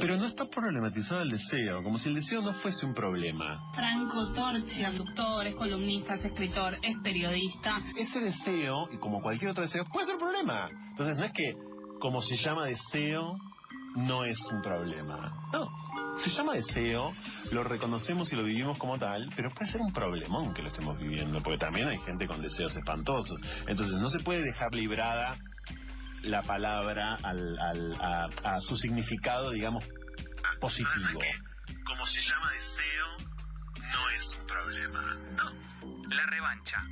Pero no está problematizado el deseo, como si el deseo no fuese un problema. Franco Torchi, conductor, es columnista, es escritor, es periodista. Ese deseo, y como cualquier otro deseo, puede ser un problema. Entonces no es que como se llama deseo, no es un problema. No, se llama deseo, lo reconocemos y lo vivimos como tal, pero puede ser un problemón que lo estemos viviendo, porque también hay gente con deseos espantosos. Entonces no se puede dejar librada la palabra al, al, a, a su significado, digamos, positivo. Como se llama deseo, no es un problema. No. La revancha.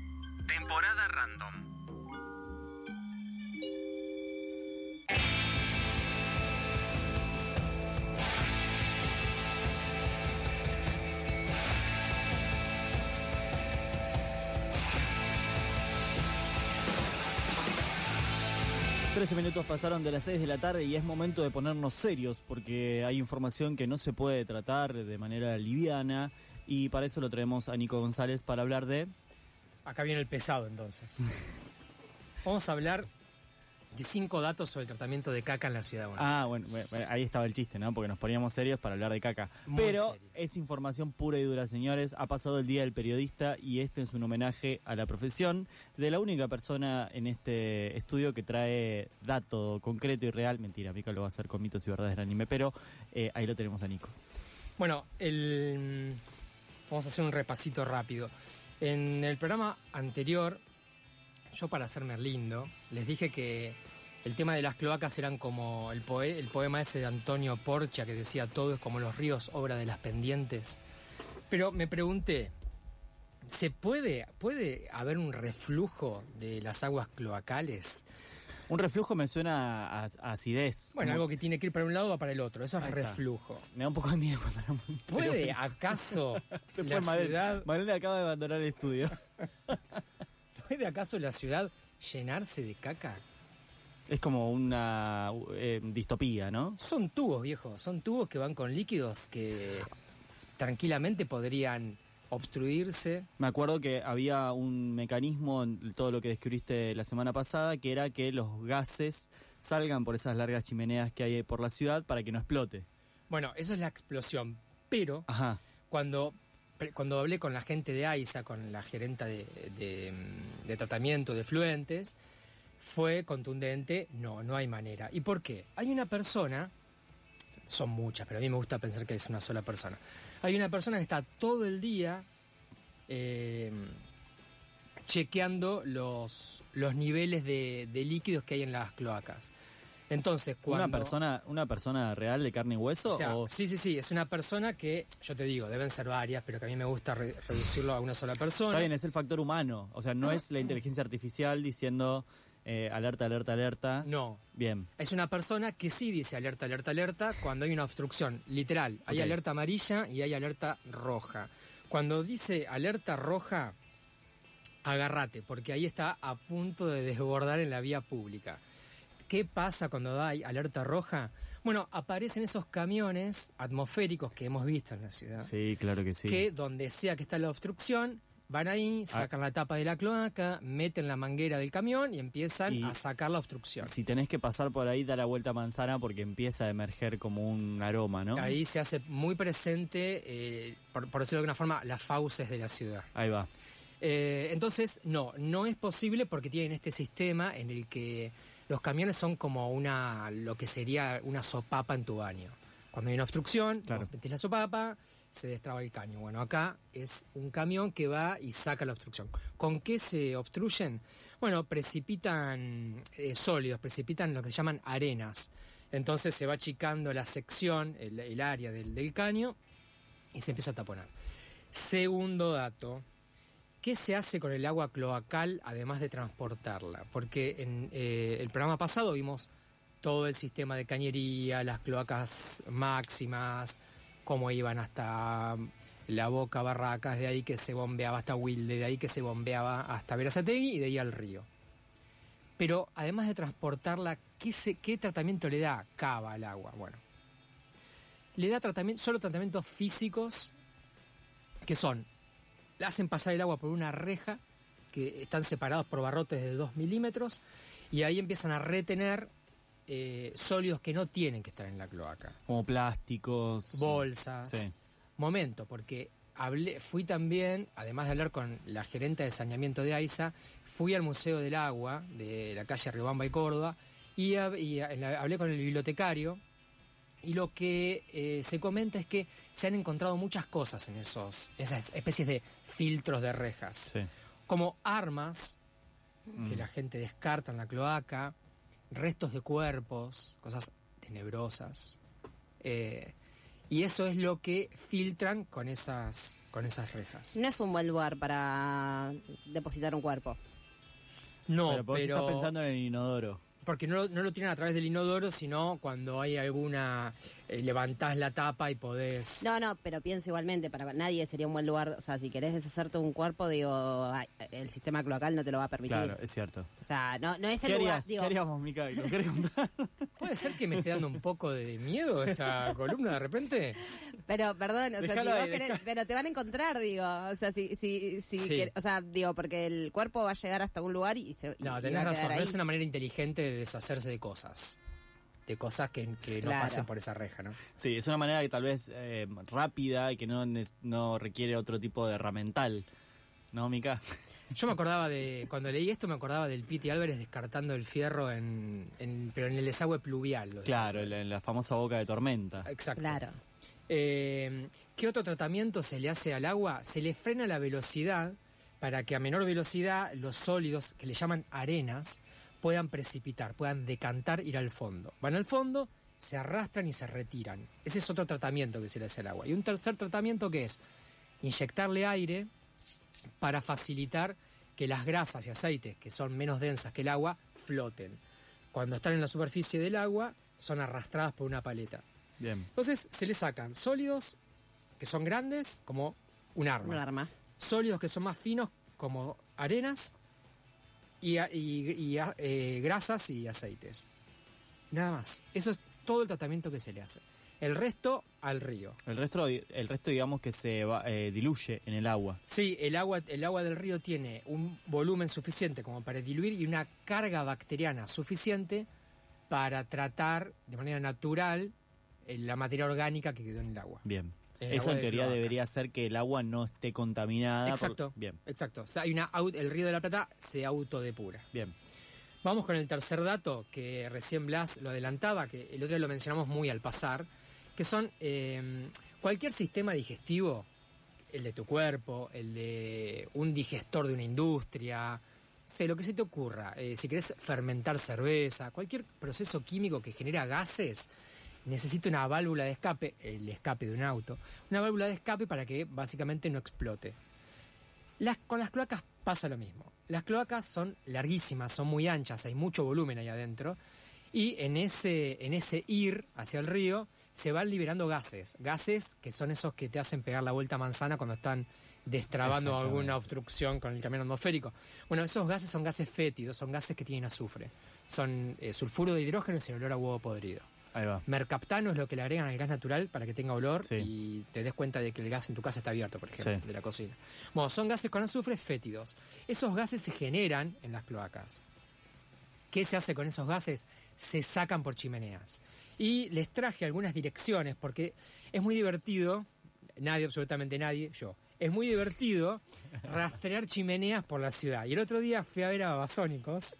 Temporada random. Trece minutos pasaron de las 6 de la tarde y es momento de ponernos serios porque hay información que no se puede tratar de manera liviana y para eso lo traemos a Nico González para hablar de... Acá viene el pesado entonces. Vamos a hablar de cinco datos sobre el tratamiento de caca en la ciudad de Buenos Ah, bueno, bueno, ahí estaba el chiste, ¿no? Porque nos poníamos serios para hablar de caca. Muy Pero serio. es información pura y dura, señores. Ha pasado el Día del Periodista y este es un homenaje a la profesión de la única persona en este estudio que trae dato concreto y real. Mentira, Mica lo va a hacer con mitos y verdades del anime, pero eh, ahí lo tenemos a Nico. Bueno, el... vamos a hacer un repasito rápido. En el programa anterior, yo para hacerme lindo, les dije que el tema de las cloacas eran como el, poe- el poema ese de Antonio Porcha que decía todo es como los ríos, obra de las pendientes. Pero me pregunté, ¿se puede, puede haber un reflujo de las aguas cloacales? Un reflujo me suena a, a acidez. Bueno, algo que tiene que ir para un lado o para el otro, eso es reflujo. Me da un poco de miedo cuando hablamos de ¿Puede acaso Se la fue Mabel. ciudad Mabel acaba de abandonar el estudio. ¿Puede acaso la ciudad llenarse de caca? Es como una eh, distopía, ¿no? Son tubos, viejo. Son tubos que van con líquidos que tranquilamente podrían obstruirse. Me acuerdo que había un mecanismo en todo lo que describiste la semana pasada, que era que los gases salgan por esas largas chimeneas que hay por la ciudad para que no explote. Bueno, eso es la explosión. Pero Ajá. cuando, cuando hablé con la gente de AISA, con la gerenta mm, de tratamiento de fluentes, fue contundente, no, no hay manera. ¿Y por qué? Hay una persona, son muchas, pero a mí me gusta pensar que es una sola persona. Hay una persona que está todo el día eh, chequeando los, los niveles de líquidos que hay en las cloacas. Entonces, cuando... ¿Una persona, ¿Una persona real de carne y hueso? O sea, o- sí, sí, sí, es una persona que, yo te digo, deben ser varias, pero que a mí me gusta re- reducirlo a una sola persona. Está bien, es el factor humano. O sea, no es la inteligencia artificial diciendo eh, alerta, alerta, alerta. No, Bien. es una persona que sí dice alerta, alerta, alerta cuando hay una obstrucción, literal. Hay alerta amarilla y hay alerta roja. Cuando dice alerta roja, agárrate, porque ahí está a punto de desbordar en la vía pública. ¿Qué pasa cuando hay alerta roja? Bueno, aparecen esos camiones atmosféricos que hemos visto en la ciudad. Sí, claro que sí. que donde sea que está la obstrucción, van ahí, sacan la tapa de la cloaca, meten la manguera del camión y empiezan Y- a sacar la obstrucción. Si tenés que pasar por ahí, da la vuelta a manzana porque empieza a emerger como un aroma, ¿no? Ahí se hace muy presente, eh, por, por decirlo de alguna forma, las fauces de la ciudad. Ahí va. Eh, entonces, no, no es posible porque tienen este sistema en el que los camiones son como una, lo que sería una sopapa en tu baño. Cuando hay una obstrucción, Claro. vos metés la sopapa, se destraba el caño. Bueno, acá es un camión que va y saca la obstrucción. ¿Con qué se obstruyen? Bueno, precipitan eh, sólidos, precipitan lo que se llaman arenas. Entonces se va achicando la sección, el, el área del, del caño, y se empieza a taponar. Segundo dato, ¿Qué se hace con el agua cloacal además de transportarla? Porque en eh, el programa pasado vimos todo el sistema de cañería, las cloacas máximas, cómo iban hasta la boca Barracas, de ahí que se bombeaba hasta Wilde, de ahí que se bombeaba hasta Verazategui y de ahí al río. Pero además de transportarla, ¿qué, tratamiento le da cava al agua? Bueno, le da solo tratamientos físicos que son le hacen pasar el agua por una reja que están separados por barrotes de 2 milímetros y ahí empiezan a retener eh, sólidos que no tienen que estar en la cloaca. Como plásticos. Bolsas. Sí. Momento, porque hablé, fui también, además de hablar con la gerente de saneamiento de AISA, fui al Museo del Agua de la calle Riobamba y Córdoba y, hab- y, la- hablé con el bibliotecario y lo que eh, se comenta es que se han encontrado muchas cosas en esos esas especies de filtros de rejas, Sí. como armas que Mm. la gente descarta en la cloaca, restos de cuerpos, cosas tenebrosas. eh, y eso es lo que filtran con esas, con esas rejas. No es un buen lugar para depositar un cuerpo. No, pero pero estás pensando en el inodoro. Porque no, lo- no lo tiran a través del inodoro, sino cuando hay alguna... eh, levantás la tapa y podés... No, no, pero pienso igualmente, para nadie sería un buen lugar. O sea, si querés deshacerte un cuerpo, digo, ay, el sistema cloacal no te lo va a permitir. Claro, es cierto. O sea, no, no es ¿Qué el lugar. harías, Digo, ¿Qué haríamos, Mica? ¿Lo querés contar? ¿Puede ser que me esté dando un poco de miedo esta columna de repente? Pero, perdón, o sea, si vos ahí, querés- pero te van a encontrar, digo. O sea, si, si, si Sí. o sea, digo, porque el cuerpo va a llegar hasta un lugar y se No, y tenés va a razón. quedar No ahí. es una manera inteligente de deshacerse de cosas. De cosas que, que no Claro. pasen por esa reja, ¿no? Sí, es una manera que tal vez eh, rápida y que no, no requiere otro tipo de herramental. ¿No, Mica? Yo me acordaba de, cuando leí esto, me acordaba del Piti Álvarez descartando el fierro en, en- pero en el desagüe pluvial. lo- Claro, la, la famosa boca de tormenta. Exacto. Claro. Eh, ¿Qué otro tratamiento se le hace al agua? Se le frena la velocidad para que a menor velocidad los sólidos, que le llaman arenas, puedan precipitar, puedan decantar, ir al fondo. Van al fondo, se arrastran y se retiran. Ese es otro tratamiento que se le hace al agua. Y un tercer tratamiento que es inyectarle aire para facilitar que las grasas y aceites, que son menos densas que el agua, floten. Cuando están en la superficie del agua, son arrastradas por una paleta. Bien. Entonces se le sacan sólidos que son grandes como un arma. Un arma. Sólidos que son más finos como arenas y, y- y eh, grasas y aceites. Nada más. Eso es todo el tratamiento que se le hace. El resto al río. El resto, el resto digamos que se va- eh, diluye en el agua. Sí, el agua, el agua del río tiene un volumen suficiente como para diluir y una carga bacteriana suficiente para tratar de manera natural eh, la materia orgánica que quedó en el agua. Bien. Eso en de teoría cloaca. debería ser que el agua no esté contaminada. por- Exacto. Bien, Exacto. O sea, hay una el río de la Plata se autodepura. bien. Vamos con el tercer dato que recién Blas lo adelantaba, que el otro día lo mencionamos muy al pasar, que son eh, cualquier sistema digestivo, el de tu cuerpo, el de un digestor de una industria, sé, lo que se te ocurra. Eh, si querés fermentar cerveza, cualquier proceso químico que genera gases, necesita una válvula de escape, el escape de un auto, una válvula de escape para que básicamente no explote. Las, con las cloacas pasa lo mismo. Las cloacas son larguísimas, son muy anchas, hay mucho volumen ahí adentro. Y en ese, en ese ir hacia el río se van liberando gases. Gases que son esos que te hacen pegar la vuelta a manzana cuando están destrabando alguna obstrucción con el camino atmosférico. Bueno, esos gases son gases fétidos, son gases que tienen azufre. Son eh, sulfuro de hidrógeno y el olor a huevo podrido. Ahí va. Mercaptano es lo que le agregan al gas natural para que tenga olor Sí. y te des cuenta de que el gas en tu casa está abierto, por ejemplo, Sí. de la cocina. Bueno, son gases con azufre fétidos. Esos gases se generan en las cloacas. ¿Qué se hace con esos gases? Se sacan por chimeneas. Y les traje algunas direcciones porque es muy divertido, nadie, absolutamente nadie, yo, es muy divertido rastrear chimeneas por la ciudad. Y el otro día fui a ver a Babasónicos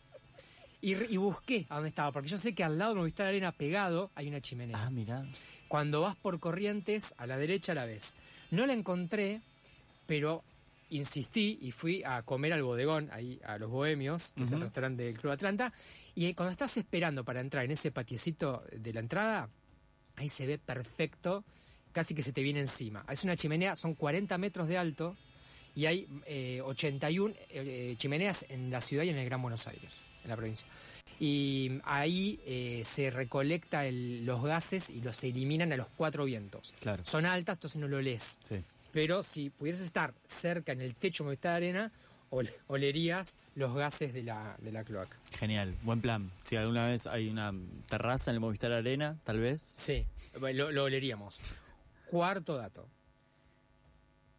y, y busqué a dónde estaba, porque yo sé que al lado de Movistar Arena pegado hay una chimenea. Ah, mirá. Cuando vas por Corrientes, a la derecha la ves. No la encontré, pero insistí y fui a comer al bodegón, ahí a los bohemios, que es el restaurante del Club Atlanta. Y cuando estás esperando para entrar en ese patiecito de la entrada, ahí se ve perfecto, casi que se te viene encima. Es una chimenea, son 40 metros de alto y hay eh, 81 eh, chimeneas en la ciudad y en el Gran Buenos Aires, en la provincia. Y ahí eh, se recolecta el- los gases y los eliminan a los cuatro vientos. Claro. Son altas, entonces no lo lees. Sí. Pero si pudieses estar cerca en el techo de esta arena, ol- olerías los gases de la, de la cloaca. Genial, buen plan. Si alguna vez hay una terraza en el Movistar Arena, tal vez. Sí, lo, lo oleríamos. Cuarto dato.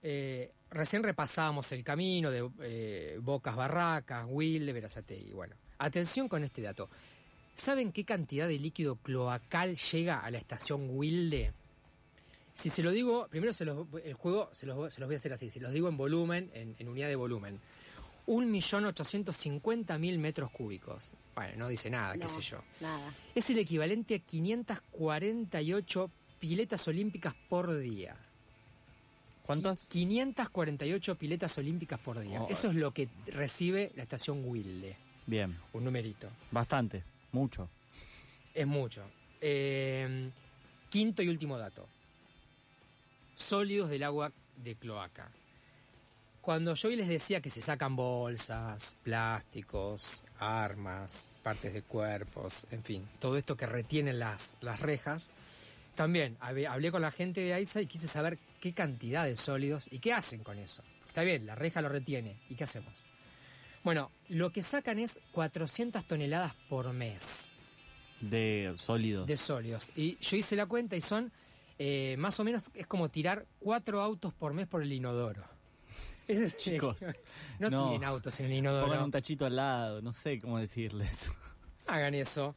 Eh, recién repasábamos el camino de eh, Bocas Barracas, Will, de Verazategui. Bueno, atención con este dato. ¿Saben qué cantidad de líquido cloacal llega a la estación Wilde? Si se lo digo, primero se los- el juego se los, se los voy a hacer así, si los digo en volumen, en, en unidad de volumen. 1.850.000 metros cúbicos. Bueno, no dice nada, qué sé yo. Nada. Es el equivalente a 548 piletas olímpicas por día. ¿Cuántas? 548 piletas olímpicas por día. Oh. Eso es lo que recibe la estación Wilde. Bien, Un numerito. bastante, mucho. Es mucho. Eh, quinto y último dato. Sólidos del agua de cloaca. Cuando yo hoy les decía que se sacan bolsas, plásticos, armas, partes de cuerpos, en fin, todo esto que retienen las, las rejas, también hab- hablé con la gente de AISA y quise saber qué cantidad de sólidos y qué hacen con eso. Está bien, la reja lo retiene. ¿Y qué hacemos? Bueno, lo que sacan es 400 toneladas por mes De sólidos. de sólidos. Y yo hice la cuenta y son eh, más o menos, es como tirar cuatro autos por mes por el inodoro. Ese es- Chicos, no, no. tiren autos en el Pongan inodoro. un tachito al lado, no sé cómo decirles. Hagan eso.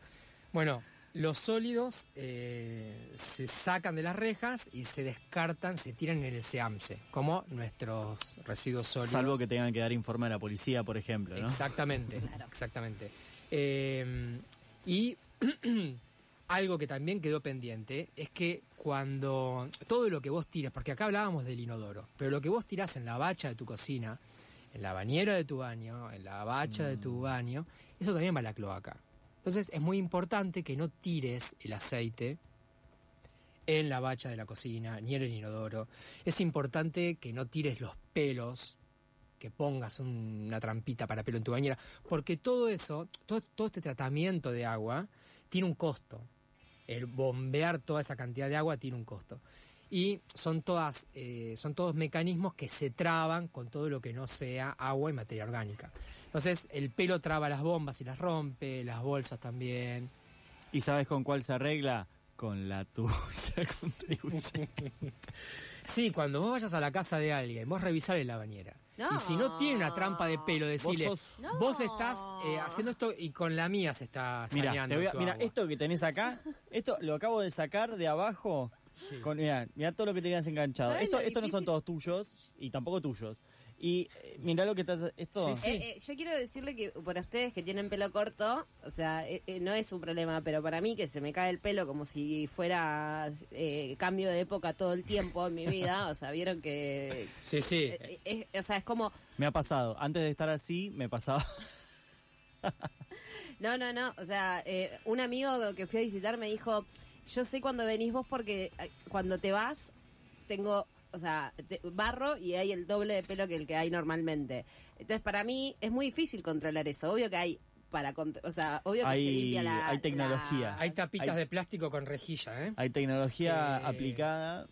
Bueno, los sólidos eh, se sacan de las rejas y se descartan, se tiran en el SEAMSE, como nuestros residuos sólidos. Salvo que tengan que dar informe a la policía, por ejemplo, ¿no? Exactamente, exactamente. Eh, y algo que también quedó pendiente es que cuando todo lo que vos tiras, porque acá hablábamos del inodoro, pero lo que vos tirás en la bacha de tu cocina, en la bañera de tu baño, en la bacha de tu baño, eso también va a la cloaca. Entonces es muy importante que no tires el aceite en la bacha de la cocina, ni en el inodoro. Es importante que no tires los pelos, que pongas un- una trampita para pelo en tu bañera, porque todo eso, todo, este tratamiento de agua, tiene un costo. El bombear toda esa cantidad de agua tiene un costo. Y son eh, son todos mecanismos que se traban con todo lo que no sea agua y materia orgánica. Entonces, el pelo traba las bombas y las rompe, las bolsas también. ¿Y sabes con cuál se arregla? Con la tuya contribuye. Sí, cuando vos vayas a la casa de alguien, vos revisale la bañera. No. Y si no tiene una trampa de pelo, decirle, Vos estás eh, haciendo esto y con la mía se está saneando mira, agua". esto que tenés acá, esto lo acabo de sacar de abajo. Con, mira, mira todo lo que tenías enganchado. ¿Sabes Esto, esto no son todos tuyos y tampoco tuyos. Y eh, mira lo que estás. Esto. Sí, sí. Eh, eh, yo quiero decirle que para ustedes que tienen pelo corto, o sea, eh, eh, no es un problema, pero para mí que se me cae el pelo como si fuera eh, cambio de época todo el tiempo en mi vida, o sea, vieron que... Sí, sí. eh, eh, es- o sea, es como... Me ha pasado. Antes de estar así, me pasaba. No, no, no, o sea, eh, un amigo que fui a visitar me dijo, yo sé cuando venís vos porque cuando te vas tengo... O sea, te- barro y hay el doble de pelo que el que hay normalmente. Entonces, para mí es muy difícil controlar eso. Obvio que hay para... contro- O sea, obvio que Hay- se limpia la... hay tecnología. la- Hay tapitas Hay- de plástico con rejilla, ¿eh? Hay tecnología Que- aplicada.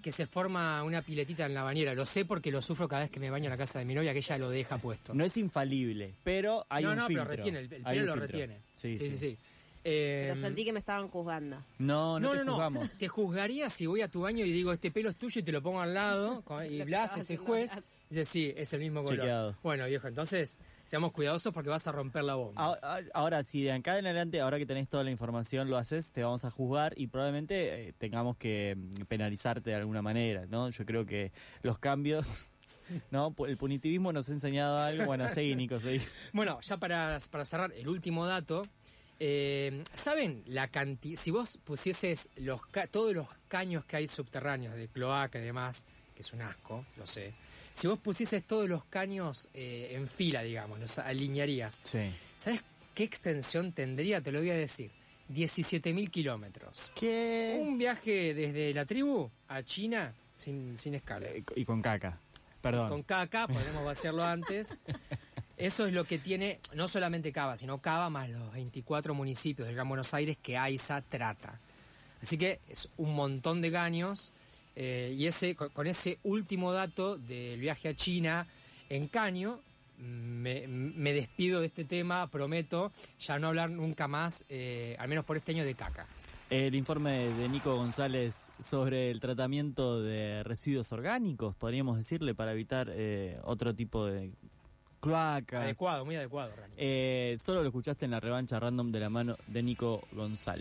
Que se forma una piletita en la bañera. Lo sé porque lo sufro cada vez que me baño en la casa de mi novia, que ella lo deja puesto. No es infalible, pero hay no, un no, filtro. pero retiene, el, pelo lo filtro. retiene. Sí, sí, sí. sí. Eh, Pero sentí que me estaban juzgando. No, no, no, te no, no. Te juzgaría si voy a tu baño y digo, este pelo es tuyo y te lo pongo al lado. con- y Lo que Blas es el haciendo juez. Blas. Dice, sí, es el mismo color. Chequeado. Bueno, viejo, entonces seamos cuidadosos porque vas a romper la bomba. Ahora, ahora, si de acá en adelante, ahora que tenés toda la información, lo haces, te vamos a juzgar y probablemente eh, tengamos que mm, penalizarte de alguna manera, ¿no? Yo creo que los cambios, ¿no? El punitivismo nos ha enseñado algo. Bueno, seguí, Nico, seguí. Bueno, ya para, para cerrar, el último dato. Eh, ¿Saben la cantidad? Si vos pusieses los ca- todos los caños que hay subterráneos de cloaca y demás, que es un asco, lo sé. Si vos pusieses todos los caños eh, en fila, digamos, los alinearías, Sí. ¿sabes qué extensión tendría? Te lo voy a decir. 17.000 kilómetros. ¿Qué? Un viaje desde la tribu a China sin, sin escala. Eh, Y con caca. Perdón. Con caca, podemos vaciarlo antes. Eso es lo que tiene, no solamente Cava, sino Cava más los 24 municipios del Gran Buenos Aires que AISA trata. Así que es un montón de caños. eh, y ese, con, ese último dato del viaje a China en caño, me, me despido de este tema, prometo ya no hablar nunca más, eh, al menos por este año, de caca. El informe de Nico González sobre el tratamiento de residuos orgánicos, podríamos decirle, para evitar eh, otro tipo de cloacas. Adecuado, muy adecuado. Eh, solo lo escuchaste en la revancha random de la mano de Nico González.